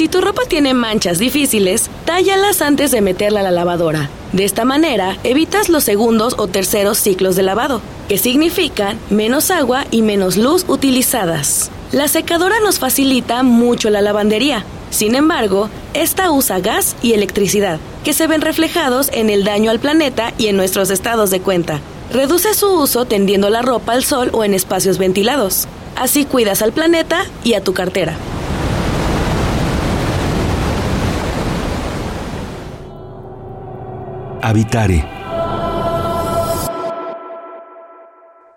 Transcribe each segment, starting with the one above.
Si tu ropa tiene manchas difíciles, tállalas antes de meterla a la lavadora. De esta manera, evitas los segundos o terceros ciclos de lavado, que significan menos agua y menos luz utilizadas. La secadora nos facilita mucho la lavandería. Sin embargo, esta usa gas y electricidad, que se ven reflejados en el daño al planeta y en nuestros estados de cuenta. Reduce su uso tendiendo la ropa al sol o en espacios ventilados. Así cuidas al planeta y a tu cartera. Habitare.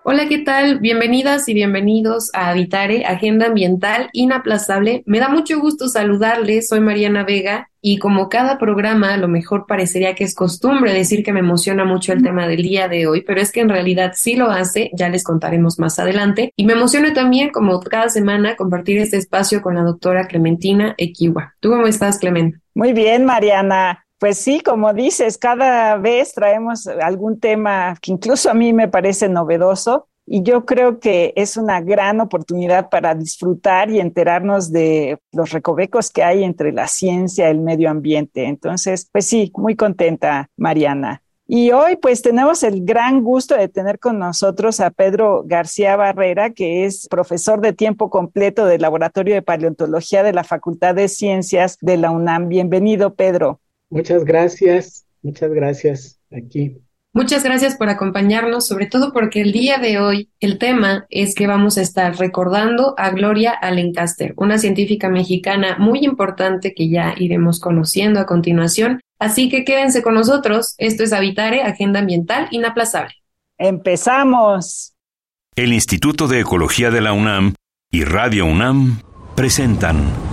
Hola, ¿qué tal? Bienvenidas y bienvenidos a Habitare, Agenda Ambiental Inaplazable. Me da mucho gusto saludarles, soy Mariana Vega y como cada programa, a lo mejor parecería que es costumbre decir que me emociona mucho el tema del día de hoy, pero es que en realidad sí lo hace, ya les contaremos más adelante. Y me emociona también, como cada semana, compartir este espacio con la doctora Clementina Equiwa. ¿Tú cómo estás, Clement? Muy bien, Mariana. Pues sí, como dices, cada vez traemos algún tema que incluso a mí me parece novedoso y yo creo que es una gran oportunidad para disfrutar y enterarnos de los recovecos que hay entre la ciencia y el medio ambiente. Entonces, pues sí, muy contenta, Mariana. Y hoy pues tenemos el gran gusto de tener con nosotros a Pedro García Barrera, que es profesor de tiempo completo del Laboratorio de Paleontología de la Facultad de Ciencias de la UNAM. Bienvenido, Pedro. Muchas gracias, muchas gracias aquí. Muchas gracias por acompañarnos, sobre todo porque el día de hoy el tema es que vamos a estar recordando a Gloria Alencaster, una científica mexicana muy importante que ya iremos conociendo a continuación. Así que quédense con nosotros. Esto es Habitare, Agenda Ambiental Inaplazable. Empezamos. El Instituto de Ecología de la UNAM y Radio UNAM presentan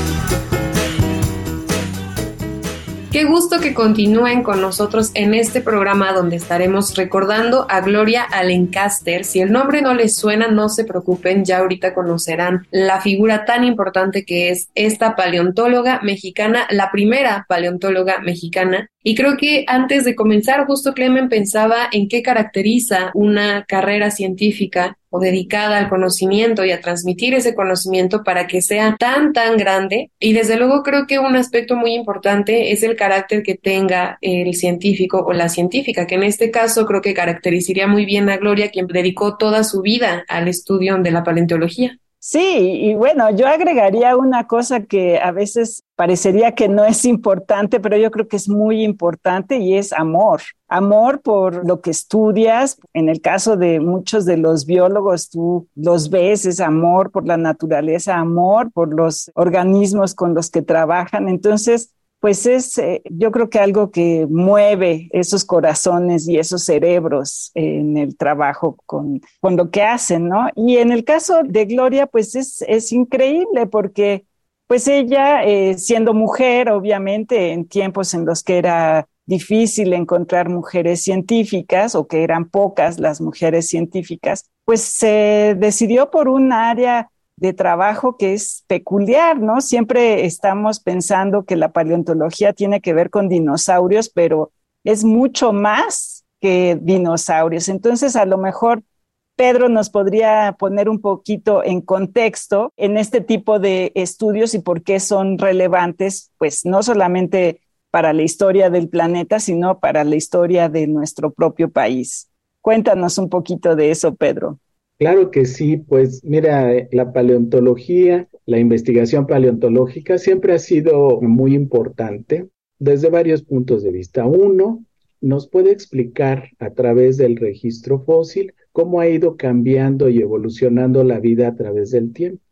Qué gusto que continúen con nosotros en este programa donde estaremos recordando a Gloria Alencaster. Si el nombre no les suena, no se preocupen, ya ahorita conocerán la figura tan importante que es esta paleontóloga mexicana, la primera paleontóloga mexicana y creo que antes de comenzar, justo Clemen pensaba en qué caracteriza una carrera científica o dedicada al conocimiento y a transmitir ese conocimiento para que sea tan, tan grande. Y desde luego creo que un aspecto muy importante es el carácter que tenga el científico o la científica, que en este caso creo que caracterizaría muy bien a Gloria, quien dedicó toda su vida al estudio de la paleontología. Sí, y bueno, yo agregaría una cosa que a veces parecería que no es importante, pero yo creo que es muy importante y es amor. Amor por lo que estudias. En el caso de muchos de los biólogos, tú los ves, es amor por la naturaleza, amor por los organismos con los que trabajan. Entonces, pues es, eh, yo creo que algo que mueve esos corazones y esos cerebros en el trabajo con, con lo que hacen, ¿no? Y en el caso de Gloria, pues es, es increíble porque pues ella, eh, siendo mujer, obviamente, en tiempos en los que era difícil encontrar mujeres científicas o que eran pocas las mujeres científicas, pues se decidió por un área de trabajo que es peculiar, ¿no? Siempre estamos pensando que la paleontología tiene que ver con dinosaurios, pero es mucho más que dinosaurios. Entonces, a lo mejor Pedro nos podría poner un poquito en contexto en este tipo de estudios y por qué son relevantes, pues no solamente para la historia del planeta, sino para la historia de nuestro propio país. Cuéntanos un poquito de eso, Pedro. Claro que sí, pues mira, eh, la paleontología, la investigación paleontológica siempre ha sido muy importante desde varios puntos de vista. Uno, nos puede explicar a través del registro fósil cómo ha ido cambiando y evolucionando la vida a través del tiempo.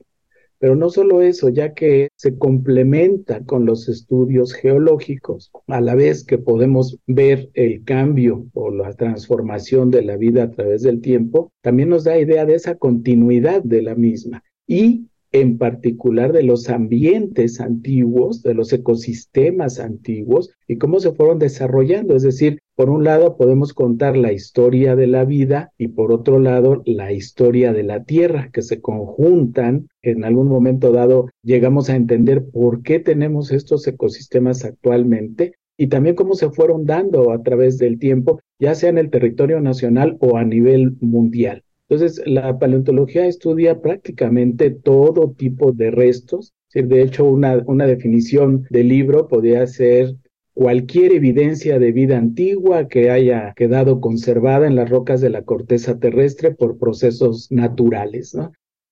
Pero no solo eso, ya que se complementa con los estudios geológicos, a la vez que podemos ver el cambio o la transformación de la vida a través del tiempo, también nos da idea de esa continuidad de la misma. Y en particular de los ambientes antiguos, de los ecosistemas antiguos y cómo se fueron desarrollando. Es decir, por un lado podemos contar la historia de la vida y por otro lado la historia de la Tierra, que se conjuntan. En algún momento dado llegamos a entender por qué tenemos estos ecosistemas actualmente y también cómo se fueron dando a través del tiempo, ya sea en el territorio nacional o a nivel mundial. Entonces, la paleontología estudia prácticamente todo tipo de restos. De hecho, una, una definición del libro podría ser cualquier evidencia de vida antigua que haya quedado conservada en las rocas de la corteza terrestre por procesos naturales.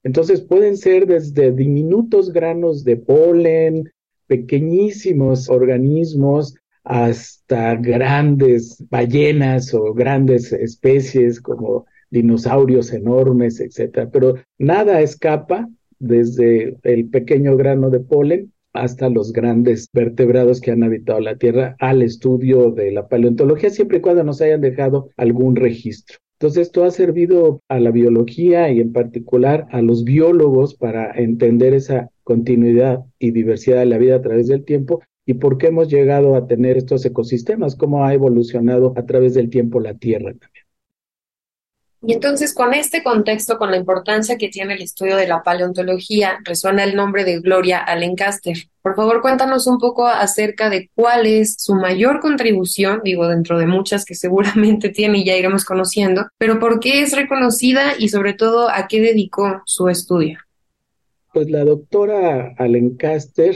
Entonces pueden ser desde diminutos granos de polen, pequeñísimos organismos, hasta grandes ballenas o grandes especies como dinosaurios enormes, etcétera. Pero nada escapa desde el pequeño grano de polen hasta los grandes vertebrados que han habitado la Tierra al estudio de la paleontología, siempre y cuando nos hayan dejado algún registro. Entonces, esto ha servido a la biología y en particular a los biólogos para entender esa continuidad y diversidad de la vida a través del tiempo y por qué hemos llegado a tener estos ecosistemas, cómo ha evolucionado a través del tiempo la Tierra también. Y entonces con este contexto, con la importancia que tiene el estudio de la paleontología, resuena el nombre de Gloria Alencaster. Por favor, cuéntanos un poco acerca de cuál es su mayor contribución, digo, dentro de muchas que seguramente tiene y ya iremos conociendo, pero por qué es reconocida y sobre todo a qué dedicó su estudio. Pues la doctora Alencaster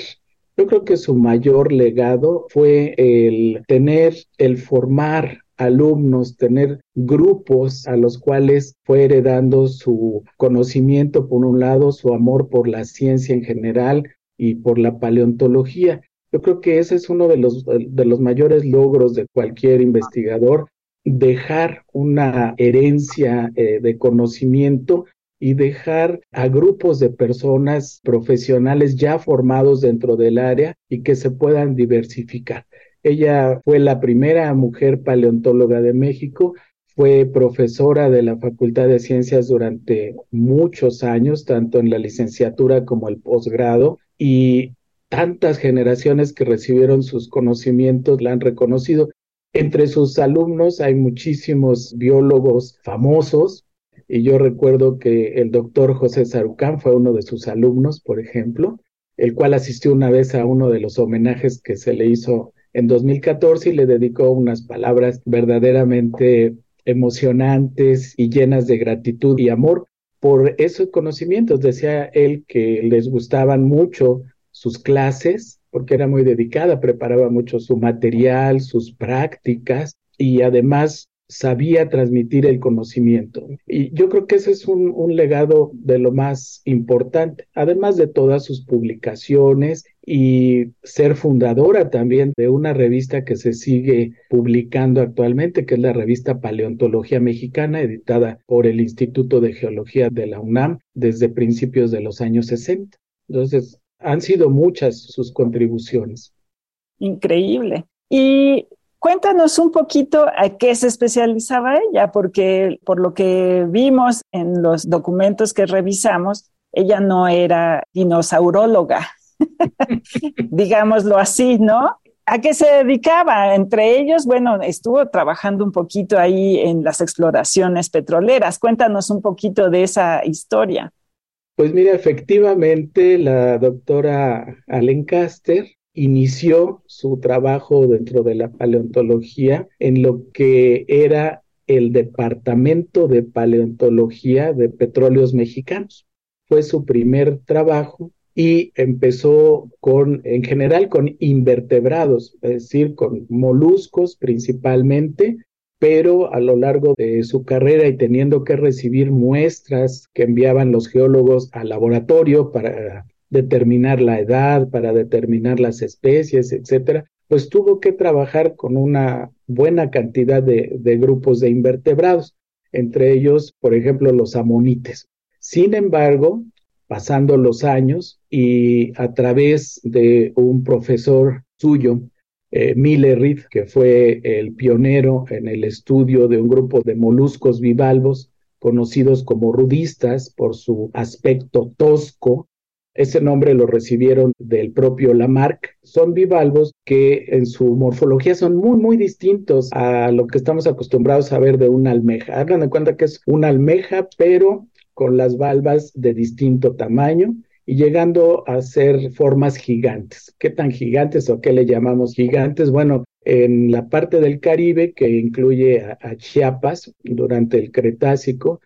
yo creo que su mayor legado fue el tener, el formar alumnos, tener grupos a los cuales fue heredando su conocimiento, por un lado, su amor por la ciencia en general y por la paleontología. Yo creo que ese es uno de los, de los mayores logros de cualquier investigador, dejar una herencia eh, de conocimiento y dejar a grupos de personas profesionales ya formados dentro del área y que se puedan diversificar. Ella fue la primera mujer paleontóloga de México, fue profesora de la Facultad de Ciencias durante muchos años, tanto en la licenciatura como el posgrado, y tantas generaciones que recibieron sus conocimientos la han reconocido. Entre sus alumnos hay muchísimos biólogos famosos, y yo recuerdo que el doctor José Sarucán fue uno de sus alumnos, por ejemplo, el cual asistió una vez a uno de los homenajes que se le hizo en 2014 y le dedicó unas palabras verdaderamente emocionantes y llenas de gratitud y amor por esos conocimientos. Decía él que les gustaban mucho sus clases porque era muy dedicada, preparaba mucho su material, sus prácticas y además sabía transmitir el conocimiento. Y yo creo que ese es un, legado de lo más importante, además de todas sus publicaciones y ser fundadora también de una revista que se sigue publicando actualmente, que es la revista Paleontología Mexicana, editada por el Instituto de Geología de la UNAM desde principios de los años 60. Entonces, han sido muchas sus contribuciones. Increíble. Y Cuéntanos un poquito a qué se especializaba ella, porque por lo que vimos en los documentos que revisamos, ella no era dinosauróloga, digámoslo así, ¿no? ¿A qué se dedicaba? Entre ellos, bueno, estuvo trabajando un poquito ahí en las exploraciones petroleras. Cuéntanos un poquito de esa historia. Pues mira, efectivamente, la doctora Caster inició su trabajo dentro de la paleontología en lo que era el Departamento de Paleontología de Petróleos Mexicanos. Fue su primer trabajo y empezó con, en general, con invertebrados, es decir, con moluscos principalmente, pero a lo largo de su carrera y teniendo que recibir muestras que enviaban los geólogos al laboratorio para determinar la edad, para determinar las especies, etcétera, pues tuvo que trabajar con una buena cantidad de, grupos de invertebrados, entre ellos, por ejemplo, los amonites. Sin embargo, pasando los años y a través de un profesor suyo, eh, Miller Reed, que fue el pionero en el estudio de un grupo de moluscos bivalvos conocidos como rudistas por su aspecto tosco. Ese nombre lo recibieron del propio Lamarck. Son bivalvos que en su morfología son muy, muy distintos a lo que estamos acostumbrados a ver de una almeja. Hagan de cuenta que es una almeja, pero con las valvas de distinto tamaño y llegando a ser formas gigantes. ¿Qué tan gigantes o qué le llamamos gigantes? Bueno, en la parte del Caribe, que incluye a, Chiapas durante el Cretácico,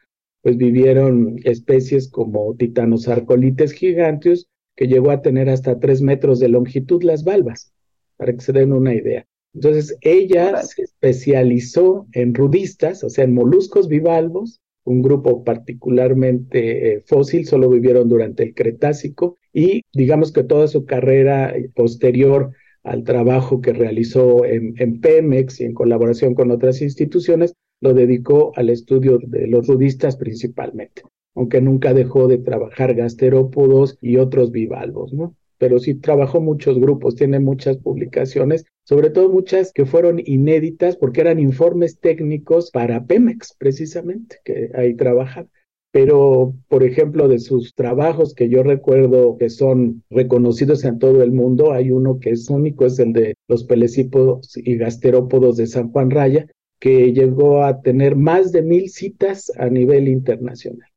pues vivieron especies como Titanosarcolites giganteus, que llegó a tener hasta tres metros de longitud las valvas, para que se den una idea. Entonces, ella se especializó en rudistas, o sea, en moluscos bivalvos, un grupo particularmente eh, fósil, solo vivieron durante el Cretácico y digamos que toda su carrera posterior al trabajo que realizó en, en, Pemex y en colaboración con otras instituciones, lo dedicó al estudio de los rudistas principalmente, aunque nunca dejó de trabajar gasterópodos y otros bivalvos, ¿no? Pero sí trabajó muchos grupos, tiene muchas publicaciones sobre todo muchas que fueron inéditas porque eran informes técnicos para Pemex, precisamente, que ahí trabajan. Pero, por ejemplo, de sus trabajos que yo recuerdo que son reconocidos en todo el mundo, hay uno que es único, es el de los pelecípodos y gasterópodos de San Juan Raya, que llegó a tener más de mil citas a nivel internacional.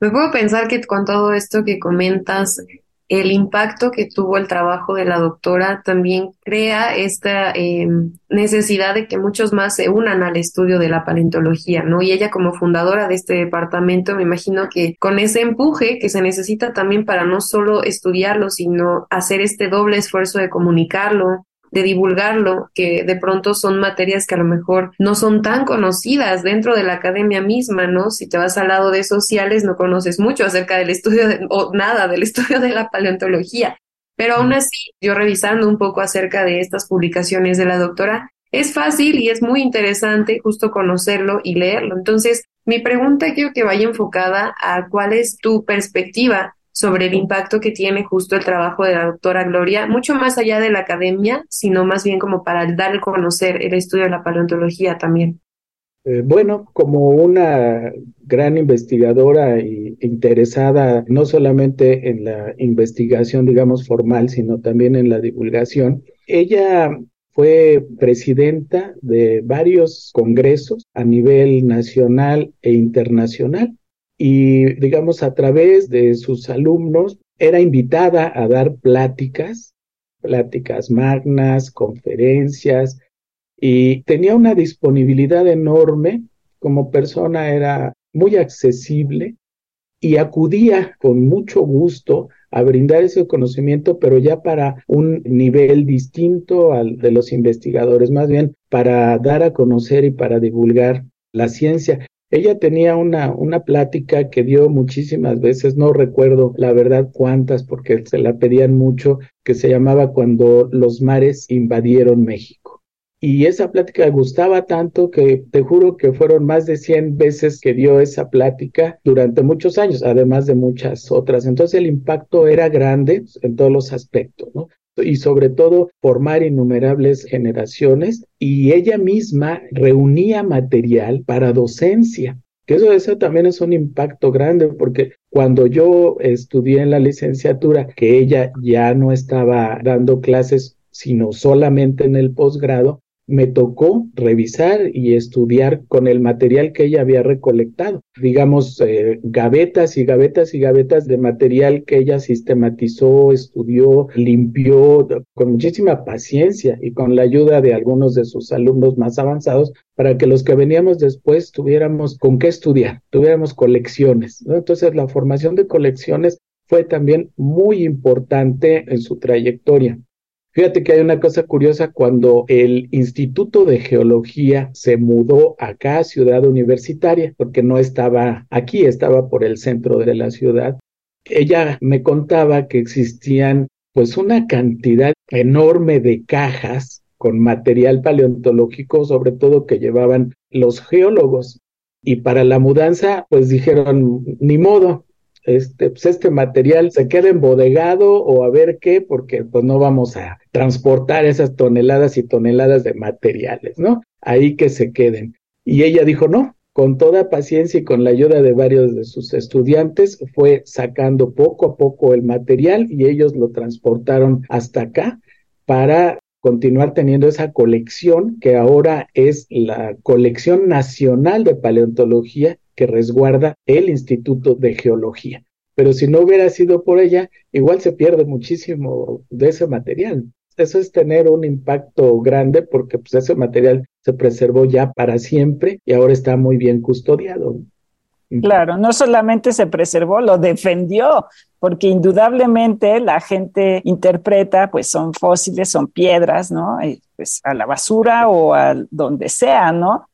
Me puedo pensar que con todo esto que comentas, el impacto que tuvo el trabajo de la doctora también crea esta eh, necesidad de que muchos más se unan al estudio de la paleontología, ¿no? Y ella como fundadora de este departamento, me imagino que con ese empuje que se necesita también para no solo estudiarlo, sino hacer este doble esfuerzo de comunicarlo, de divulgarlo, que de pronto son materias que a lo mejor no son tan conocidas dentro de la academia misma, ¿no? Si te vas al lado de sociales no conoces mucho acerca del estudio o nada del estudio de la paleontología. Pero aún así, yo revisando un poco acerca de estas publicaciones de la doctora, es fácil y es muy interesante justo conocerlo y leerlo. Entonces, mi pregunta quiero que vaya enfocada a cuál es tu perspectiva sobre el impacto que tiene justo el trabajo de la doctora Gloria, mucho más allá de la academia, sino más bien como para dar a conocer el estudio de la paleontología también. Eh, bueno, como una gran investigadora e interesada no solamente en la investigación, digamos, formal, sino también en la divulgación, ella fue presidenta de varios congresos a nivel nacional e internacional y, digamos, a través de sus alumnos era invitada a dar pláticas, pláticas magnas, conferencias, y tenía una disponibilidad enorme como persona, era muy accesible y acudía con mucho gusto a brindar ese conocimiento, pero ya para un nivel distinto al de los investigadores, más bien para dar a conocer y para divulgar la ciencia. Ella tenía una, una plática que dio muchísimas veces, no recuerdo la verdad cuántas porque se la pedían mucho, que se llamaba Cuando los mares invadieron México. Y esa plática gustaba tanto que te juro que fueron más de 100 veces que dio esa plática durante muchos años, además de muchas otras. Entonces el impacto era grande en todos los aspectos, ¿no? Y sobre todo formar innumerables generaciones y ella misma reunía material para docencia. Eso, eso también es un impacto grande porque cuando yo estudié en la licenciatura, que ella ya no estaba dando clases sino solamente en el posgrado, me tocó revisar y estudiar con el material que ella había recolectado. Digamos, eh, gavetas y gavetas y gavetas de material que ella sistematizó, estudió, limpió con muchísima paciencia y con la ayuda de algunos de sus alumnos más avanzados para que los que veníamos después tuviéramos con qué estudiar, tuviéramos colecciones. Entonces, la formación de colecciones fue también muy importante en su trayectoria. Fíjate que hay una cosa curiosa, cuando el Instituto de Geología se mudó acá a Ciudad Universitaria, porque no estaba aquí, estaba por el centro de la ciudad, ella me contaba que existían pues una cantidad enorme de cajas con material paleontológico, sobre todo que llevaban los geólogos. Y para la mudanza, pues dijeron, ni modo, este, pues este material se queda embodegado o a ver qué, porque pues no vamos a transportar esas toneladas y toneladas de materiales, ¿no? Ahí que se queden. Y ella dijo, no, con toda paciencia y con la ayuda de varios de sus estudiantes, fue sacando poco a poco el material y ellos lo transportaron hasta acá para continuar teniendo esa colección que ahora es la colección nacional de paleontología que resguarda el Instituto de Geología. Pero si no hubiera sido por ella, igual se pierde muchísimo de ese material. Eso es tener un impacto grande porque pues, ese material se preservó ya para siempre y ahora está muy bien custodiado. Claro, no solamente se preservó, lo defendió, porque indudablemente la gente interpreta, pues son fósiles, son piedras, ¿no? pues a la basura o a donde sea, ¿no?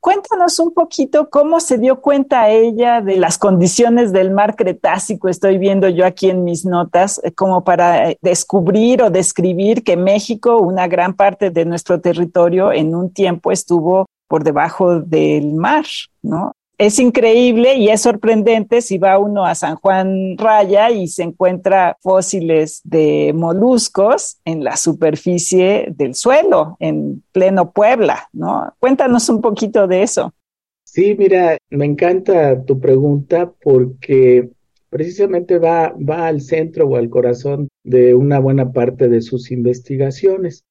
Cuéntanos un poquito cómo se dio cuenta ella de las condiciones del mar Cretácico, estoy viendo yo aquí en mis notas, eh, como para eh, descubrir o describir que México, una gran parte de nuestro territorio, en un tiempo estuvo por debajo del mar, ¿no? Es increíble y es sorprendente si va uno a San Juan Raya y se encuentra fósiles de moluscos en la superficie del suelo, en pleno Puebla, ¿no? Cuéntanos un poquito de eso. Sí, mira, me encanta tu pregunta porque precisamente va, va al centro o al corazón de una buena parte de sus investigaciones.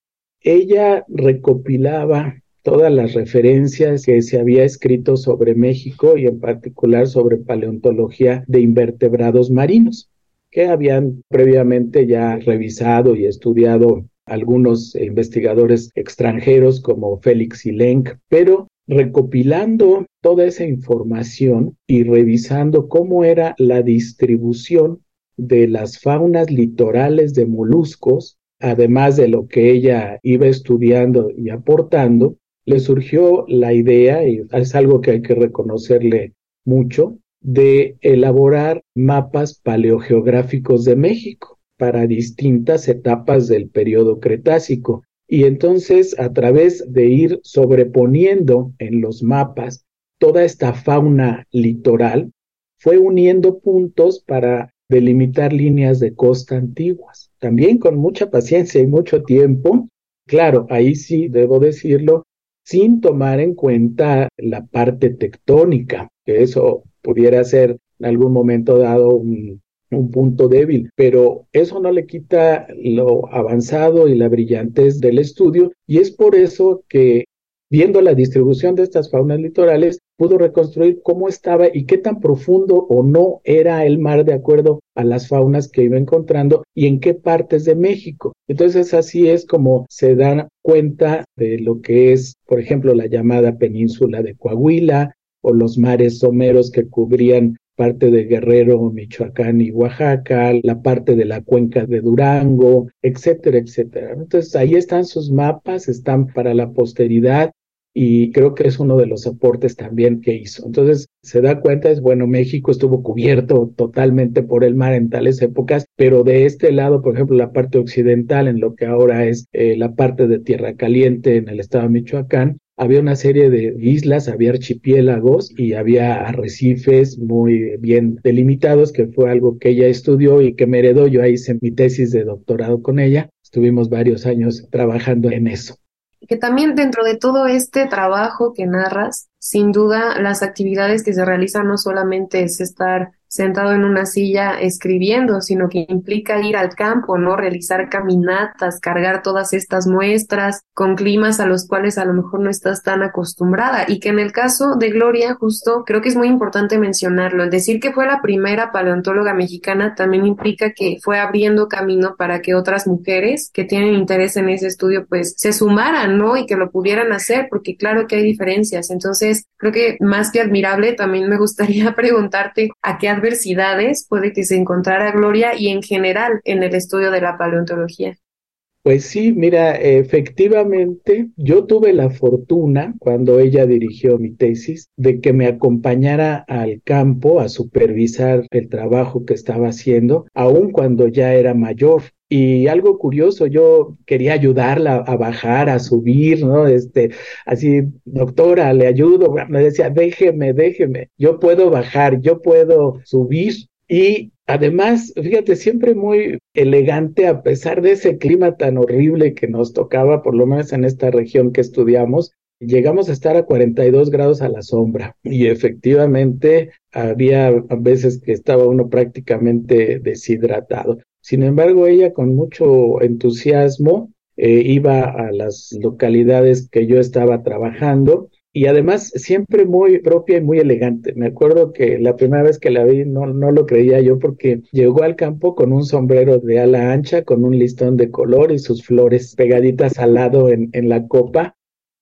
Ella recopilaba todas las referencias que se había escrito sobre México y en particular sobre paleontología de invertebrados marinos, que habían previamente ya revisado y estudiado algunos investigadores extranjeros como Félix Silenk, pero recopilando toda esa información y revisando cómo era la distribución de las faunas litorales de moluscos, además de lo que ella iba estudiando y aportando, le surgió la idea, y es algo que hay que reconocerle mucho, de elaborar mapas paleogeográficos de México para distintas etapas del periodo Cretácico. Y entonces, a través de ir sobreponiendo en los mapas toda esta fauna litoral, fue uniendo puntos para delimitar líneas de costa antiguas. También con mucha paciencia y mucho tiempo. Claro, ahí sí debo decirlo, sin tomar en cuenta la parte tectónica, que eso pudiera ser en algún momento dado un, punto débil, pero eso no le quita lo avanzado y la brillantez del estudio y es por eso que viendo la distribución de estas faunas litorales, pudo reconstruir cómo estaba y qué tan profundo o no era el mar de acuerdo a las faunas que iba encontrando y en qué partes de México. Entonces así es como se dan cuenta de lo que es, por ejemplo, la llamada península de Coahuila o los mares someros que cubrían parte de Guerrero, Michoacán y Oaxaca, la parte de la cuenca de Durango, etcétera, etcétera. Entonces ahí están sus mapas, están para la posteridad y creo que es uno de los aportes también que hizo. Entonces, se da cuenta, es bueno, México estuvo cubierto totalmente por el mar en tales épocas, pero de este lado, por ejemplo, la parte occidental, en lo que ahora es eh, la parte de Tierra Caliente en el estado de Michoacán, había una serie de islas, había archipiélagos y había arrecifes muy bien delimitados, que fue algo que ella estudió y que me heredó. Yo ahí hice mi tesis de doctorado con ella. Estuvimos varios años trabajando en eso que también dentro de todo este trabajo que narras, sin duda las actividades que se realizan no solamente es estar sentado en una silla escribiendo, sino que implica ir al campo, ¿no? Realizar caminatas, cargar todas estas muestras con climas a los cuales a lo mejor no estás tan acostumbrada y que en el caso de Gloria justo creo que es muy importante mencionarlo. El decir que fue la primera paleontóloga mexicana también implica que fue abriendo camino para que otras mujeres que tienen interés en ese estudio pues se sumaran, ¿no? Y que lo pudieran hacer, porque claro que hay diferencias. Entonces, creo que más que admirable, también me gustaría preguntarte a qué adversidades puede que se encontrara Gloria y en general en el estudio de la paleontología? Pues sí, mira, efectivamente, yo tuve la fortuna, cuando ella dirigió mi tesis, de que me acompañara al campo a supervisar el trabajo que estaba haciendo, aun cuando ya era mayor. Y algo curioso, yo quería ayudarla a bajar, a subir, ¿no? Este, así, doctora, le ayudo. Me decía, déjeme, déjeme, yo puedo bajar, yo puedo subir. Y además, fíjate, siempre muy elegante a pesar de ese clima tan horrible que nos tocaba, por lo menos en esta región que estudiamos. Llegamos a estar a 42 grados a la sombra y efectivamente había veces que estaba uno prácticamente deshidratado. Sin embargo, ella con mucho entusiasmo eh, iba a las localidades que yo estaba trabajando y además siempre muy propia y muy elegante. Me acuerdo que la primera vez que la vi no, no lo creía yo porque llegó al campo con un sombrero de ala ancha, con un listón de color y sus flores pegaditas al lado en, en la copa.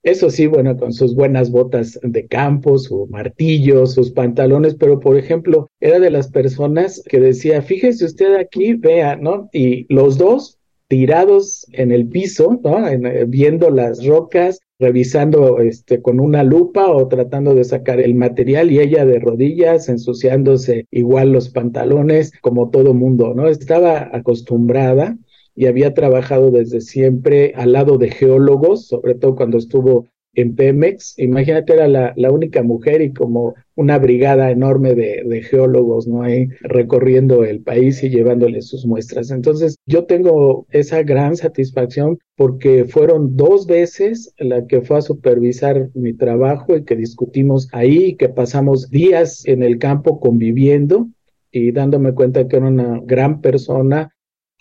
Eso sí, bueno, con sus buenas botas de campo, su martillo, sus pantalones, pero por ejemplo, era de las personas que decía, fíjese usted aquí, vea, ¿no? Y los dos tirados en el piso, ¿no? Eh, viendo las rocas, revisando este, con una lupa o tratando de sacar el material y ella de rodillas, ensuciándose igual los pantalones, como todo mundo, ¿no? Estaba acostumbrada y había trabajado desde siempre al lado de geólogos, sobre todo cuando estuvo en Pemex. Imagínate, era la, única mujer y como una brigada enorme de, de, geólogos, ¿no? Ahí recorriendo el país y llevándole sus muestras. Entonces, yo tengo esa gran satisfacción porque fueron dos veces la que fue a supervisar mi trabajo y que discutimos ahí, que pasamos días en el campo conviviendo y dándome cuenta que era una gran persona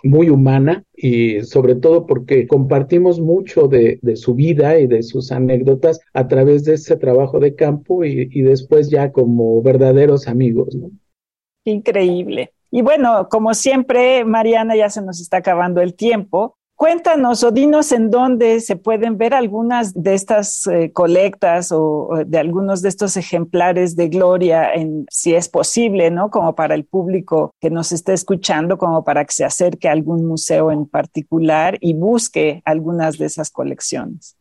muy humana y sobre todo porque compartimos mucho de, su vida y de sus anécdotas a través de ese trabajo de campo y, después ya como verdaderos amigos. Increíble. Y bueno, como siempre, Mariana, ya se nos está acabando el tiempo. Cuéntanos o dinos en dónde se pueden ver algunas de estas eh, colectas o, de algunos de estos ejemplares de Gloria, en, si es posible, ¿no? Como para el público que nos esté escuchando, como para que se acerque a algún museo en particular y busque algunas de esas colecciones.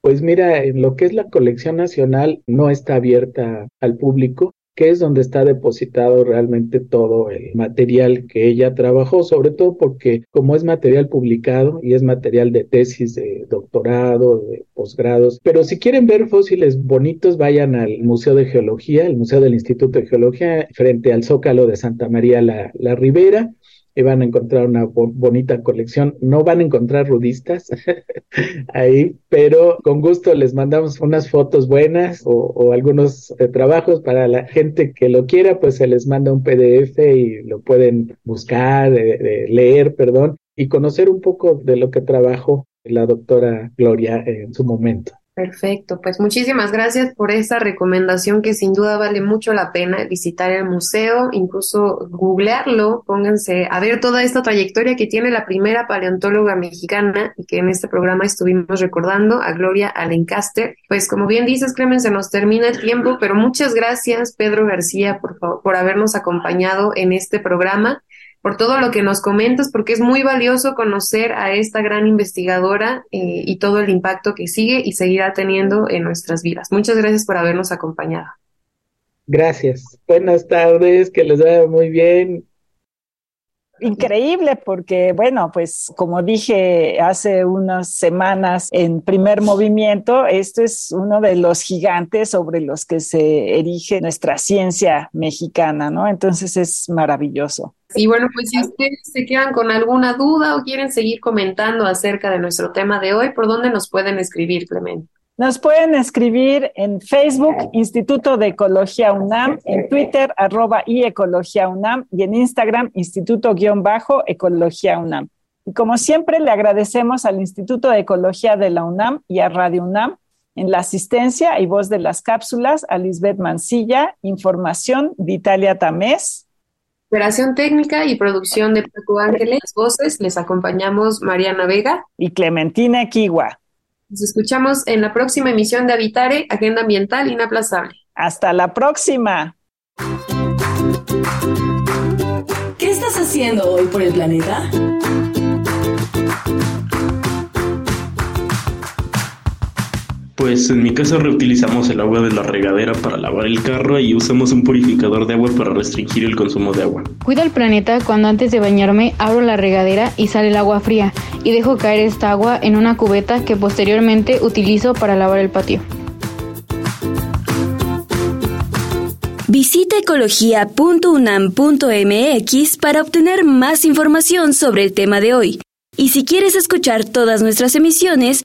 Pues mira, en lo que es la colección nacional no está abierta al público que es donde está depositado realmente todo el material que ella trabajó, sobre todo porque como es material publicado y es material de tesis de doctorado, de posgrados, pero si quieren ver fósiles bonitos, vayan al Museo de Geología, el Museo del Instituto de Geología, frente al Zócalo de Santa María la, la Ribera, y van a encontrar una bo bonita colección. No van a encontrar rudistas ahí, pero con gusto les mandamos unas fotos buenas o, algunos eh, trabajos para la gente que lo quiera, pues se les manda un PDF y lo pueden buscar, eh, leer, perdón, y conocer un poco de lo que trabajó la doctora Gloria en su momento. Perfecto, pues muchísimas gracias por esa recomendación que sin duda vale mucho la pena visitar el museo, incluso googlearlo, pónganse a ver toda esta trayectoria que tiene la primera paleontóloga mexicana y que en este programa estuvimos recordando a Gloria Alencaster. Pues como bien dices, Clemen, se nos termina el tiempo, pero muchas gracias Pedro García por, por habernos acompañado en este programa por todo lo que nos comentas, porque es muy valioso conocer a esta gran investigadora eh, y todo el impacto que sigue y seguirá teniendo en nuestras vidas. Muchas gracias por habernos acompañado. Gracias. Buenas tardes, que les vaya muy bien. Increíble porque, bueno, pues como dije hace unas semanas en primer movimiento, esto es uno de los gigantes sobre los que se erige nuestra ciencia mexicana, ¿no? Entonces es maravilloso. Y bueno, pues si ustedes se quedan con alguna duda o quieren seguir comentando acerca de nuestro tema de hoy, ¿por dónde nos pueden escribir, Clemente? Nos pueden escribir en Facebook, Instituto de Ecología UNAM, en Twitter, arroba y Ecología UNAM, y en Instagram, Instituto-Ecología UNAM. Y como siempre, le agradecemos al Instituto de Ecología de la UNAM y a Radio UNAM en la asistencia y voz de las cápsulas a Lisbeth Mancilla, información de Italia Tamés. Operación técnica y producción de Paco Ángeles, voces, les acompañamos Mariana Vega y Clementina Kiwa. Nos escuchamos en la próxima emisión de Habitare, Agenda Ambiental Inaplazable. Hasta la próxima. ¿Qué estás haciendo hoy por el planeta? Pues en mi casa reutilizamos el agua de la regadera para lavar el carro y usamos un purificador de agua para restringir el consumo de agua. Cuido el planeta cuando antes de bañarme abro la regadera y sale el agua fría y dejo caer esta agua en una cubeta que posteriormente utilizo para lavar el patio. Visita Visita ecología.unam.mx para obtener más información sobre el tema de hoy. Y si quieres escuchar todas nuestras emisiones,